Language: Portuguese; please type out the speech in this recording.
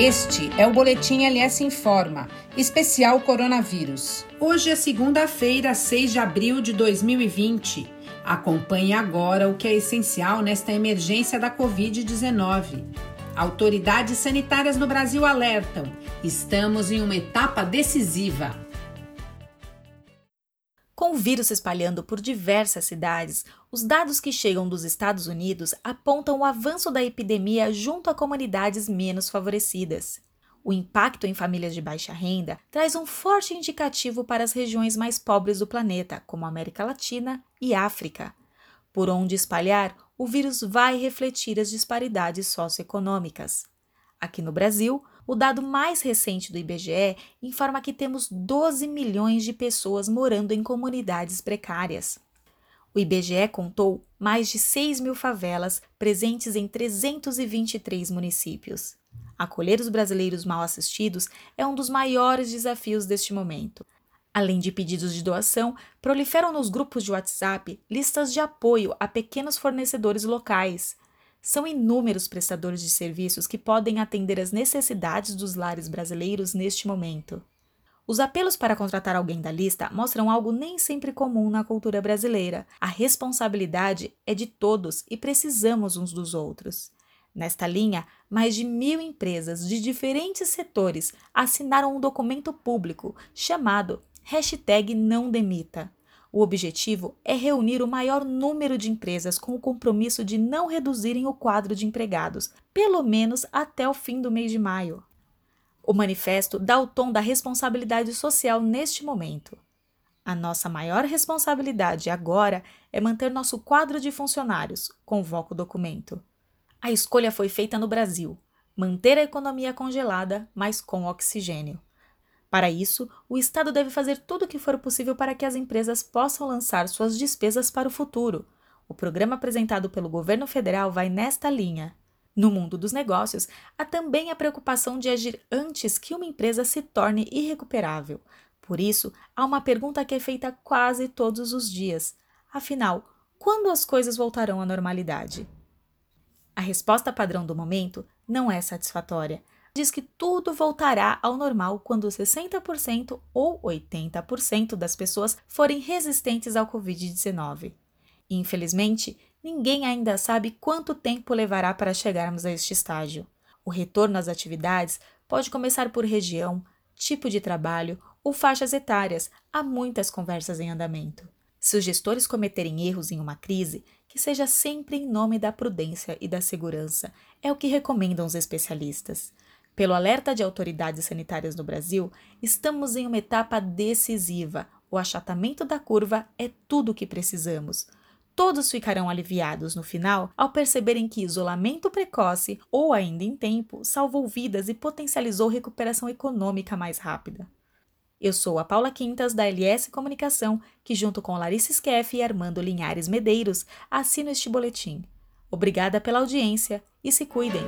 Este é o Boletim LS Informa, especial coronavírus. Hoje é segunda-feira, 6 de abril de 2020. Acompanhe agora o que é essencial nesta emergência da Covid-19. Autoridades sanitárias no Brasil alertam: estamos em uma etapa decisiva. Com o vírus se espalhando por diversas cidades, os dados que chegam dos Estados Unidos apontam o avanço da epidemia junto a comunidades menos favorecidas. O impacto em famílias de baixa renda traz um forte indicativo para as regiões mais pobres do planeta, como América Latina e África. Por onde espalhar, o vírus vai refletir as disparidades socioeconômicas. Aqui no Brasil, o dado mais recente do IBGE informa que temos 12 milhões de pessoas morando em comunidades precárias. O IBGE contou mais de 6 mil favelas presentes em 323 municípios. Acolher os brasileiros mal assistidos é um dos maiores desafios deste momento. Além de pedidos de doação, proliferam nos grupos de WhatsApp listas de apoio a pequenos fornecedores locais, são inúmeros prestadores de serviços que podem atender às necessidades dos lares brasileiros neste momento. Os apelos para contratar alguém da lista mostram algo nem sempre comum na cultura brasileira. A responsabilidade é de todos e precisamos uns dos outros. Nesta linha, mais de mil empresas de diferentes setores assinaram um documento público chamado Hashtag Não Demita. O objetivo é reunir o maior número de empresas com o compromisso de não reduzirem o quadro de empregados, pelo menos até o fim do mês de maio. O manifesto dá o tom da responsabilidade social neste momento. A nossa maior responsabilidade agora é manter nosso quadro de funcionários, convoca o documento. A escolha foi feita no Brasil: manter a economia congelada, mas com oxigênio. Para isso, o Estado deve fazer tudo o que for possível para que as empresas possam lançar suas despesas para o futuro. O programa apresentado pelo governo federal vai nesta linha. No mundo dos negócios, há também a preocupação de agir antes que uma empresa se torne irrecuperável. Por isso, há uma pergunta que é feita quase todos os dias: afinal, quando as coisas voltarão à normalidade? A resposta padrão do momento não é satisfatória diz que tudo voltará ao normal quando 60% ou 80% das pessoas forem resistentes ao Covid-19. Infelizmente, ninguém ainda sabe quanto tempo levará para chegarmos a este estágio. O retorno às atividades pode começar por região, tipo de trabalho ou faixas etárias. Há muitas conversas em andamento. Se os gestores cometerem erros em uma crise, que seja sempre em nome da prudência e da segurança, é o que recomendam os especialistas. Pelo alerta de autoridades sanitárias no Brasil, estamos em uma etapa decisiva. O achatamento da curva é tudo o que precisamos. Todos ficarão aliviados no final ao perceberem que isolamento precoce ou ainda em tempo salvou vidas e potencializou recuperação econômica mais rápida. Eu sou a Paula Quintas, da LS Comunicação, que, junto com Larissa Skeff e Armando Linhares Medeiros, assino este boletim. Obrigada pela audiência e se cuidem!